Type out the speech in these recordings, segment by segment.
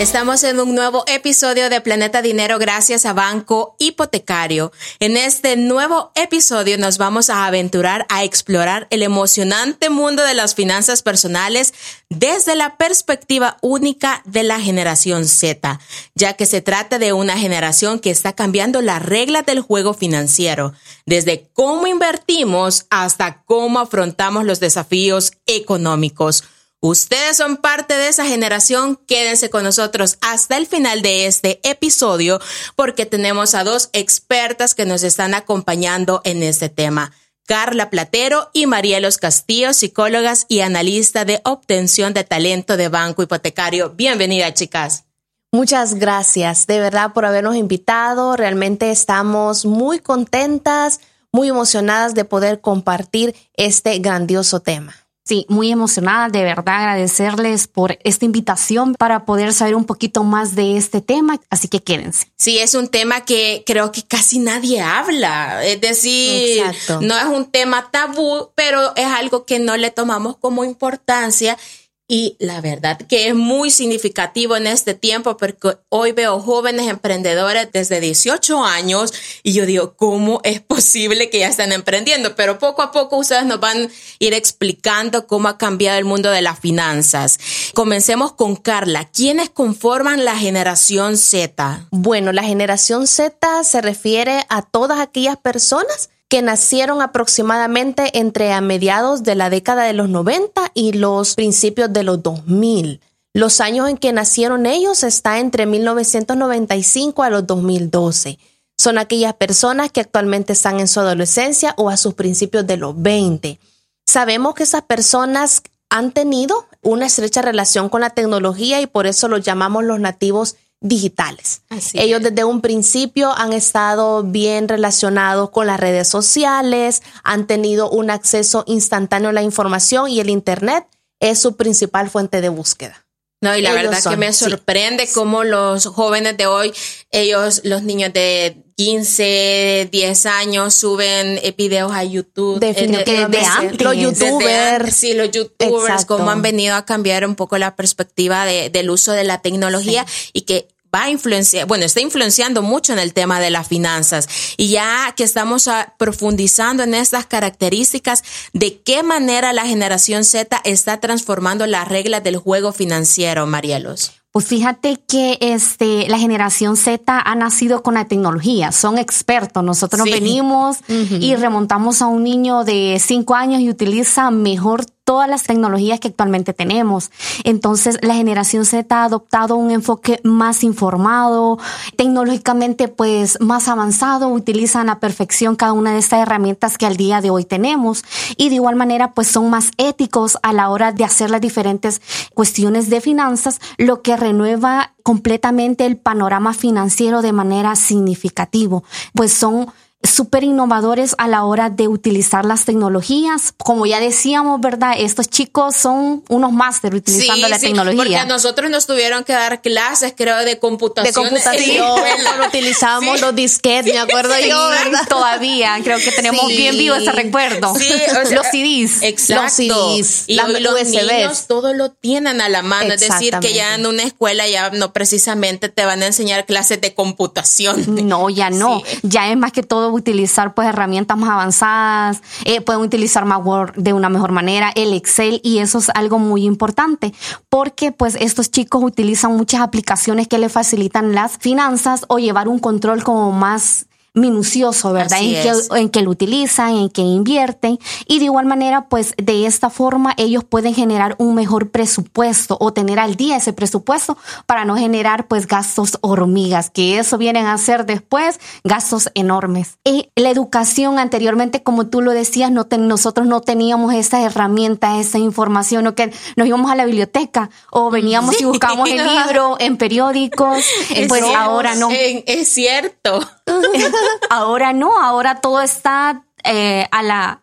Estamos en un nuevo episodio de Planeta Dinero gracias a Banco Hipotecario. En este nuevo episodio nos vamos a aventurar a explorar el emocionante mundo de las finanzas personales desde la perspectiva única de la generación Z, ya que se trata de una generación que está cambiando las reglas del juego financiero, desde cómo invertimos hasta cómo afrontamos los desafíos económicos. Ustedes son parte de esa generación. Quédense con nosotros hasta el final de este episodio porque tenemos a dos expertas que nos están acompañando en este tema. Carla Platero y Marielos Castillo, psicólogas y analista de obtención de talento de Banco Hipotecario. Bienvenida, chicas. Muchas gracias de verdad por habernos invitado. Realmente estamos muy contentas, muy emocionadas de poder compartir este grandioso tema. Sí, muy emocionada, de verdad agradecerles por esta invitación para poder saber un poquito más de este tema, así que quédense. Sí, es un tema que creo que casi nadie habla, es decir, no es un tema tabú, pero es algo que no le tomamos como importancia y la verdad que es muy significativo en este tiempo porque hoy veo jóvenes emprendedores desde 18 años y yo digo, ¿cómo es posible que ya estén emprendiendo? Pero poco a poco ustedes nos van a ir explicando cómo ha cambiado el mundo de las finanzas. Comencemos con Carla. ¿Quiénes conforman la generación Z? Bueno, la generación Z se refiere a todas aquellas personas que nacieron aproximadamente entre a mediados de la década de los 90 y los principios de los 2000. Los años en que nacieron ellos está entre 1995 a los 2012. Son aquellas personas que actualmente están en su adolescencia o a sus principios de los 20. Sabemos que esas personas han tenido una estrecha relación con la tecnología y por eso los llamamos los nativos digitales. Ellos desde un principio han estado bien relacionados con las redes sociales, han tenido un acceso instantáneo a la información y el Internet es su principal fuente de búsqueda. No, y la verdad que me sorprende cómo los jóvenes de hoy, ellos, los niños de 15, 10 años suben videos a YouTube. Definitivamente. De, los youtubers. sí, los youtubers, cómo han venido a cambiar un poco la perspectiva de, del uso de la tecnología y que va a influenciar, bueno, está influenciando mucho en el tema de las finanzas. Y ya que estamos ah, profundizando en estas características, ¿de qué manera la generación Z está transformando las reglas del juego financiero, Marielos? Pues fíjate que este, la generación Z ha nacido con la tecnología, son expertos. Nosotros venimos y remontamos a un niño de cinco años y utiliza mejor todas las tecnologías que actualmente tenemos. Entonces, la generación Z ha adoptado un enfoque más informado, tecnológicamente pues más avanzado, utilizan a perfección cada una de estas herramientas que al día de hoy tenemos y de igual manera pues son más éticos a la hora de hacer las diferentes cuestiones de finanzas, lo que renueva completamente el panorama financiero de manera significativa, pues son súper innovadores a la hora de utilizar las tecnologías. Como ya decíamos, ¿verdad? Estos chicos son unos máster utilizando la tecnología. Porque a nosotros nos tuvieron que dar clases, creo, de computación. De computación. Cuando utilizamos los disquetes, me acuerdo yo, ¿verdad? Todavía, creo que tenemos bien vivo ese recuerdo. los CDs. Exacto. Los CDs. Y los niños todo lo tienen a la mano. Es decir, que ya en una escuela ya no precisamente te van a enseñar clases de computación. No, ya no. Ya es más que todo utilizar pues herramientas más avanzadas, eh, pueden utilizar más Word de una mejor manera, el Excel y eso es algo muy importante porque pues estos chicos utilizan muchas aplicaciones que les facilitan las finanzas o llevar un control como más minucioso, ¿verdad? En que, en que, lo utilizan, en que invierten. Y de igual manera, pues de esta forma ellos pueden generar un mejor presupuesto o tener al día ese presupuesto para no generar pues gastos hormigas, que eso vienen a ser después gastos enormes. Y la educación anteriormente, como tú lo decías, no nosotros no teníamos esa herramienta, esa información, o que nos íbamos a la biblioteca o veníamos y buscábamos el libro en periódicos, pues ahora no. Es cierto. ahora no, ahora todo está eh, a la...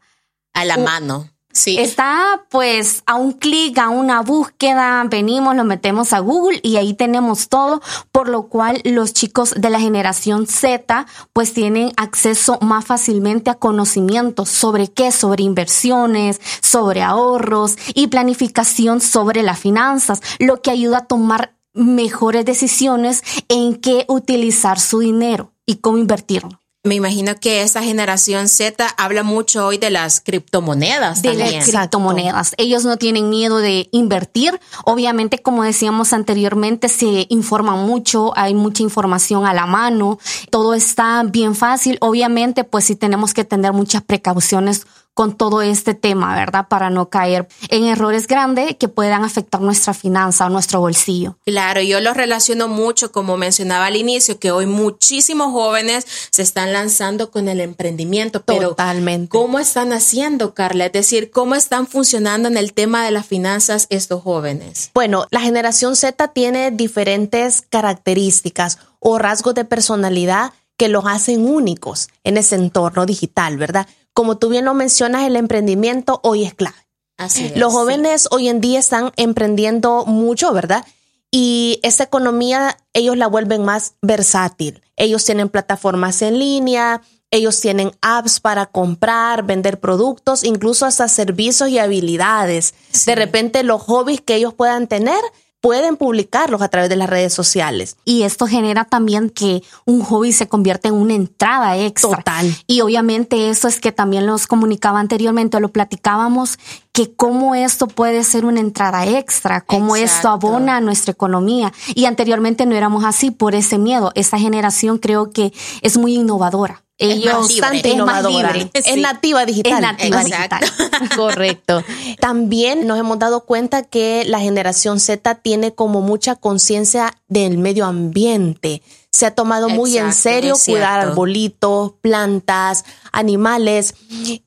A la mano. Sí. Está pues a un clic, a una búsqueda, venimos, lo metemos a Google y ahí tenemos todo, por lo cual los chicos de la generación Z pues tienen acceso más fácilmente a conocimientos sobre qué, sobre inversiones, sobre ahorros y planificación sobre las finanzas, lo que ayuda a tomar mejores decisiones en qué utilizar su dinero y cómo invertirlo. Me imagino que esa generación Z habla mucho hoy de las criptomonedas. De las criptomonedas. Ellos no tienen miedo de invertir. Obviamente, como decíamos anteriormente, se informa mucho, hay mucha información a la mano, todo está bien fácil. Obviamente, pues sí tenemos que tener muchas precauciones con todo este tema, ¿verdad? Para no caer en errores grandes que puedan afectar nuestra finanza o nuestro bolsillo. Claro, yo lo relaciono mucho, como mencionaba al inicio, que hoy muchísimos jóvenes se están lanzando con el emprendimiento, pero Totalmente. ¿cómo están haciendo, Carla? Es decir, ¿cómo están funcionando en el tema de las finanzas estos jóvenes? Bueno, la generación Z tiene diferentes características o rasgos de personalidad que los hacen únicos en ese entorno digital, ¿verdad? Como tú bien lo mencionas, el emprendimiento hoy es clave. Así es, Los jóvenes hoy en día están emprendiendo mucho, ¿verdad? Y esa economía ellos la vuelven más versátil. Ellos tienen plataformas en línea, ellos tienen apps para comprar, vender productos, incluso hasta servicios y habilidades. De repente los hobbies que ellos puedan tener pueden publicarlos a través de las redes sociales. Y esto genera también que un hobby se convierte en una entrada extra. Total. Y obviamente eso es que también los comunicaba anteriormente, lo platicábamos, que cómo esto puede ser una entrada extra, cómo esto abona a nuestra economía. Y anteriormente no éramos así por ese miedo. Esta generación creo que es muy innovadora. Ellos es bastante innovadora. Es nativa digital. Es nativa digital. Correcto. También nos hemos dado cuenta que la generación Z tiene como mucha conciencia del medio ambiente. Se ha tomado muy en serio cuidar arbolitos, plantas, animales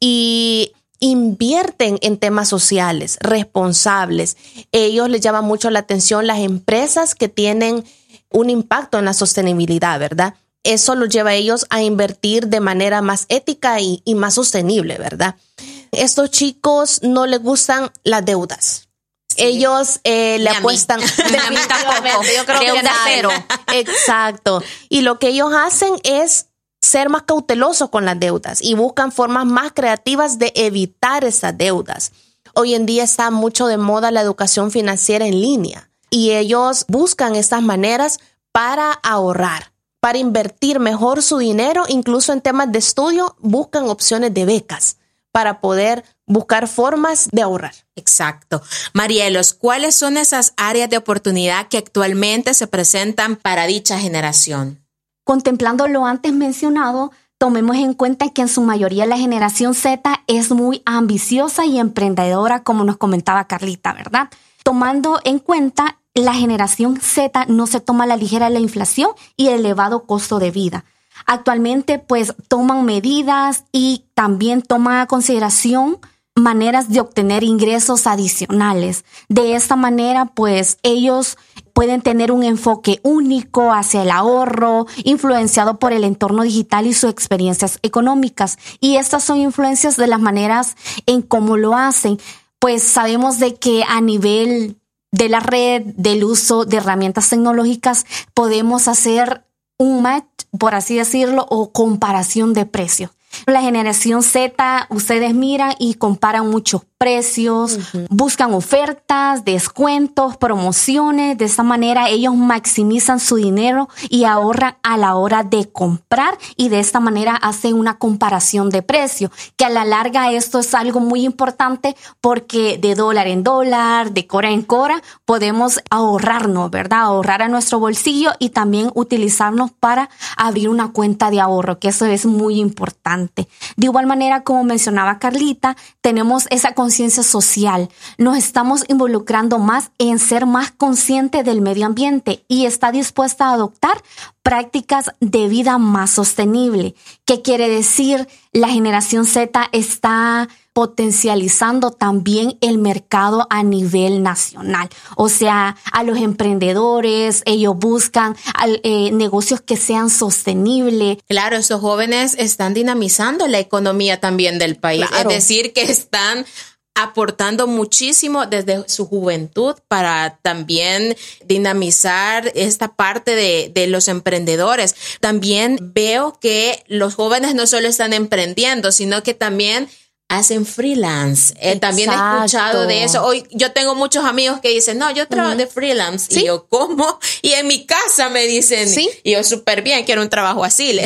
y invierten en temas sociales, responsables. Ellos les llama mucho la atención las empresas que tienen un impacto en la sostenibilidad, ¿verdad? eso los lleva a ellos a invertir de manera más ética y, más sostenible, ¿verdad? Estos chicos no les gustan las deudas. Ellos eh, le apuestan. Yo creo que cero. Exacto. Y lo que ellos hacen es ser más cautelosos con las deudas y buscan formas más creativas de evitar esas deudas. Hoy en día está mucho de moda la educación financiera en línea y ellos buscan estas maneras para ahorrar para invertir mejor su dinero, incluso en temas de estudio, buscan opciones de becas para poder buscar formas de ahorrar. Exacto. Marielos, ¿cuáles son esas áreas de oportunidad que actualmente se presentan para dicha generación? Contemplando lo antes mencionado, tomemos en cuenta que en su mayoría la generación Z es muy ambiciosa y emprendedora, como nos comentaba Carlita, ¿verdad? Tomando en cuenta la generación Z no se toma a la ligera la inflación y el elevado costo de vida. Actualmente, pues toman medidas y también toman consideración maneras de obtener ingresos adicionales. De esta manera, pues ellos pueden tener un enfoque único hacia el ahorro, influenciado por el entorno digital y sus experiencias económicas. Y estas son influencias de las maneras en cómo lo hacen. Pues sabemos de que a nivel de la red, del uso de herramientas tecnológicas, podemos hacer un match, por así decirlo, o comparación de precios. La generación Z, ustedes miran y comparan muchos precios, buscan ofertas, descuentos, promociones. De esa manera ellos maximizan su dinero y ahorran a la hora de comprar y de esta manera hacen una comparación de precio, que a la larga esto es algo muy importante porque de dólar en dólar, de cora en cora, podemos ahorrarnos, ¿verdad? Ahorrar a nuestro bolsillo y también utilizarnos para abrir una cuenta de ahorro, que eso es muy importante. De igual manera, como mencionaba Carlita, tenemos esa conciencia social. Nos estamos involucrando más en ser más consciente del medio ambiente y está dispuesta a adoptar prácticas de vida más sostenible. ¿Qué quiere decir? La generación Z está potencializando también el mercado a nivel nacional. O sea, a los emprendedores, ellos buscan eh, negocios que sean sostenibles. Claro, esos jóvenes están dinamizando la economía también del país. Es decir, que están aportando muchísimo desde su juventud para también dinamizar esta parte de, de, los emprendedores. También veo que los jóvenes no solo están emprendiendo, sino que también hacen freelance. Eh, también he escuchado de eso. Hoy yo tengo muchos amigos que dicen, no, yo trabajo de freelance. Y yo, ¿cómo? Y en mi casa me dicen, ¿Sí? y yo súper bien, quiero un trabajo así.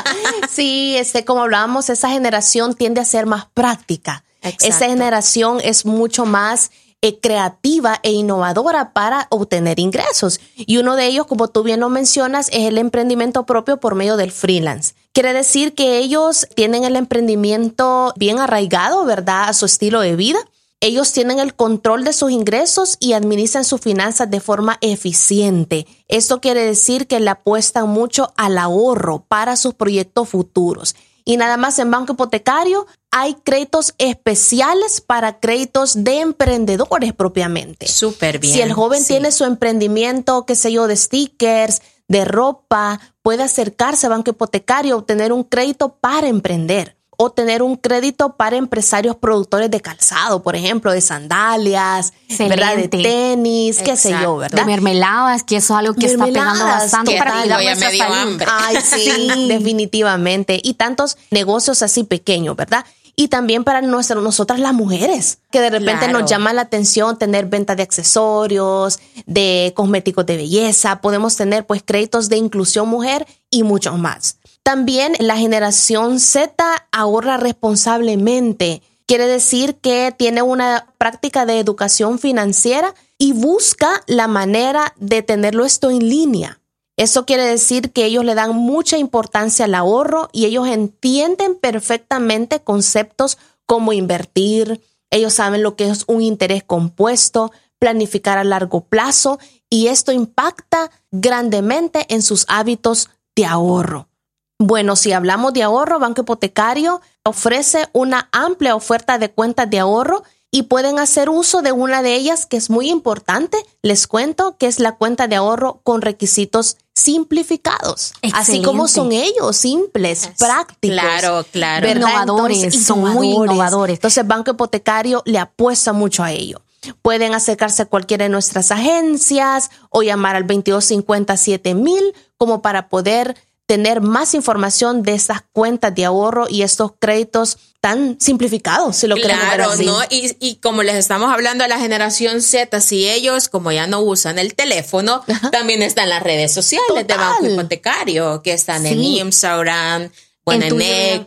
sí, este, como hablábamos, esa generación tiende a ser más práctica. Esa generación es mucho más eh, creativa e innovadora para obtener ingresos. Y uno de ellos, como tú bien lo mencionas, es el emprendimiento propio por medio del freelance. Quiere decir que ellos tienen el emprendimiento bien arraigado, ¿verdad?, a su estilo de vida. Ellos tienen el control de sus ingresos y administran sus finanzas de forma eficiente. Esto quiere decir que le apuestan mucho al ahorro para sus proyectos futuros. Y nada más en banco hipotecario hay créditos especiales para créditos de emprendedores propiamente. Súper bien. Si el joven tiene su emprendimiento, qué sé yo, de stickers, de ropa, puede acercarse a banco hipotecario, obtener un crédito para emprender o tener un crédito para empresarios productores de calzado, por ejemplo, de sandalias, ¿verdad? De tenis, qué sé yo, ¿verdad? De mermeladas, que eso es algo que está pegando bastante para ya me dio hambre. Ay, sí, definitivamente. Y tantos negocios así pequeños, ¿verdad? Y también para nuestras, nosotras las mujeres, que de repente nos llama la atención tener venta de accesorios, de cosméticos de belleza, podemos tener pues créditos de inclusión mujer y muchos más. También la generación Z ahorra responsablemente. Quiere decir que tiene una práctica de educación financiera y busca la manera de tenerlo esto en línea. Eso quiere decir que ellos le dan mucha importancia al ahorro y ellos entienden perfectamente conceptos como invertir, ellos saben lo que es un interés compuesto, planificar a largo plazo y esto impacta grandemente en sus hábitos de ahorro. Bueno, si hablamos de ahorro, Banco Hipotecario ofrece una amplia oferta de cuentas de ahorro y pueden hacer uso de una de ellas que es muy importante. Les cuento que es la cuenta de ahorro con requisitos simplificados, así como son ellos, simples, prácticos. Claro, claro. Innovadores, son muy innovadores. Entonces, Banco Hipotecario le apuesta mucho a ello. Pueden acercarse a cualquiera de nuestras agencias o llamar al 2257 mil como para poder tener más información de estas cuentas de ahorro y estos créditos tan simplificados, si lo claro, ¿no? Y, y, como les estamos hablando a la generación Z, si ellos, como ya no usan el teléfono, también están las redes sociales de Banco Hipotecario, que están en Instagram, bueno, en, en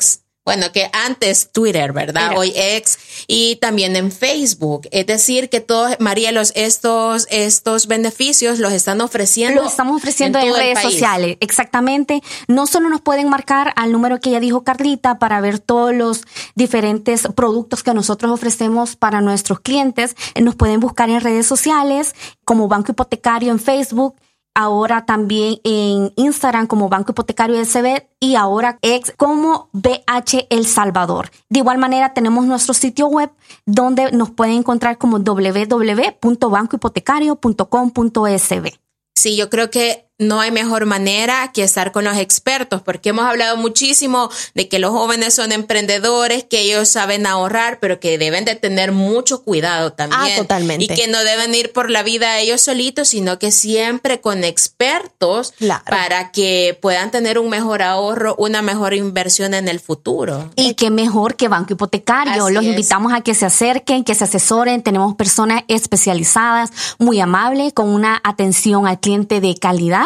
bueno, que antes Twitter, ¿verdad? Hoy ex y también en Facebook. Es decir, que todos, María, los, estos, estos beneficios los están ofreciendo. Los estamos ofreciendo en, redes sociales, exactamente. No solo nos pueden marcar al número que ya dijo Carlita para ver todos los diferentes productos que nosotros ofrecemos para nuestros clientes. Nos pueden buscar en redes sociales como Banco Hipotecario en Facebook ahora también en Instagram como Banco Hipotecario SB y ahora ex como BH El Salvador. De igual manera tenemos nuestro sitio web donde nos pueden encontrar como www.bancohipotecario.com.sb. Sí, yo creo que no hay mejor manera que estar con los expertos, porque hemos hablado muchísimo de que los jóvenes son emprendedores, que ellos saben ahorrar, pero que deben de tener mucho cuidado también. Ah, totalmente. Y que no deben ir por la vida ellos solitos, sino que siempre con expertos para que puedan tener un mejor ahorro, una mejor inversión en el futuro. Y qué mejor que Banco Hipotecario. los invitamos a que se acerquen, que se asesoren. Tenemos personas especializadas, muy amables, con una atención al cliente de calidad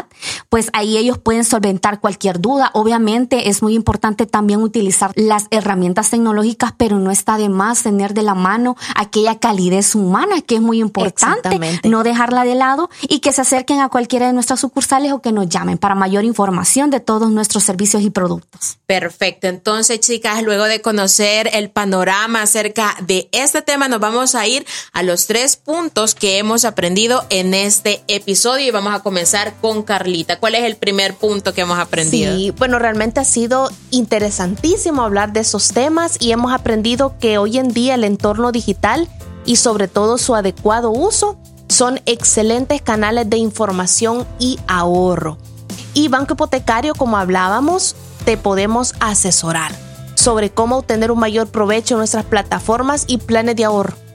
pues ahí ellos pueden solventar cualquier duda. Obviamente es muy importante también utilizar las herramientas tecnológicas, pero no está de más tener de la mano aquella calidez humana que es muy importante, no dejarla de lado y que se acerquen a cualquiera de nuestras sucursales o que nos llamen para mayor información de todos nuestros servicios y productos. Perfecto. Entonces, chicas, luego de conocer el panorama acerca de este tema, nos vamos a ir a los tres puntos que hemos aprendido en este episodio y vamos a comenzar con Carlita? ¿Cuál es el primer punto que hemos aprendido? Sí, bueno, realmente ha sido interesantísimo hablar de esos temas y hemos aprendido que hoy en día el entorno digital y sobre todo su adecuado uso son excelentes canales de información y ahorro. Y Banco Hipotecario, como hablábamos, te podemos asesorar sobre cómo obtener un mayor provecho en nuestras plataformas y planes de ahorro.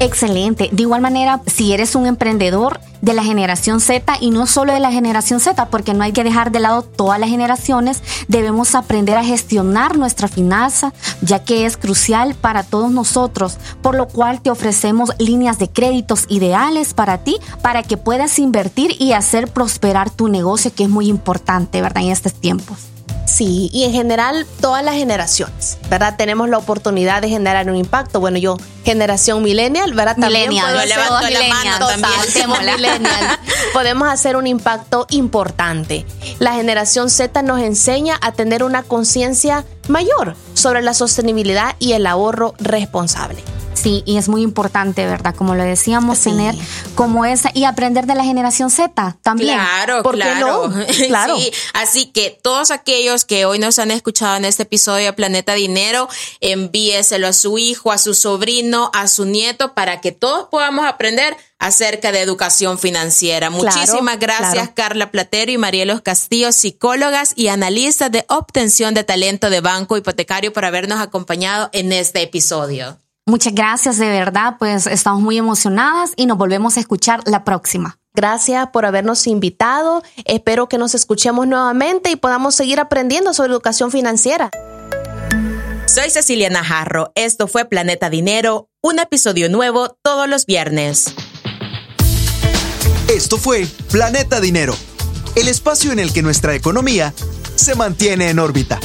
Excelente. De igual manera, si eres un emprendedor de la generación Z y no solo de la generación Z, porque no hay que dejar de lado todas las generaciones, debemos aprender a gestionar nuestra finanza, ya que es crucial para todos nosotros, por lo cual te ofrecemos líneas de créditos ideales para ti, para que puedas invertir y hacer prosperar tu negocio, que es muy importante, ¿verdad? En estos tiempos. Sí, y en general todas las generaciones, ¿verdad? Tenemos la oportunidad de generar un impacto. Bueno, yo, generación millennial, ¿verdad? También millennial, millennial. Podemos hacer un impacto importante. La generación Z nos enseña a tener una conciencia mayor sobre la sostenibilidad y el ahorro responsable. Sí, y es muy importante, ¿verdad? Como lo decíamos, tener como esa y aprender de la generación Z también. Claro, claro. claro. Sí, así que todos aquellos que hoy nos han escuchado en este episodio de Planeta Dinero, envíeselo a su hijo, a su sobrino, a su nieto, para que todos podamos aprender acerca de educación financiera. Muchísimas gracias Carla Platero y Marielos Castillo, psicólogas y analistas de obtención de talento de Banco Hipotecario por habernos acompañado en este episodio. Muchas gracias, de verdad, pues estamos muy emocionadas y nos volvemos a escuchar la próxima. Gracias por habernos invitado. Espero que nos escuchemos nuevamente y podamos seguir aprendiendo sobre educación financiera. Soy Cecilia Najarro. Esto fue Planeta Dinero, un episodio nuevo todos los viernes. Esto fue Planeta Dinero, el espacio en el que nuestra economía se mantiene en órbita.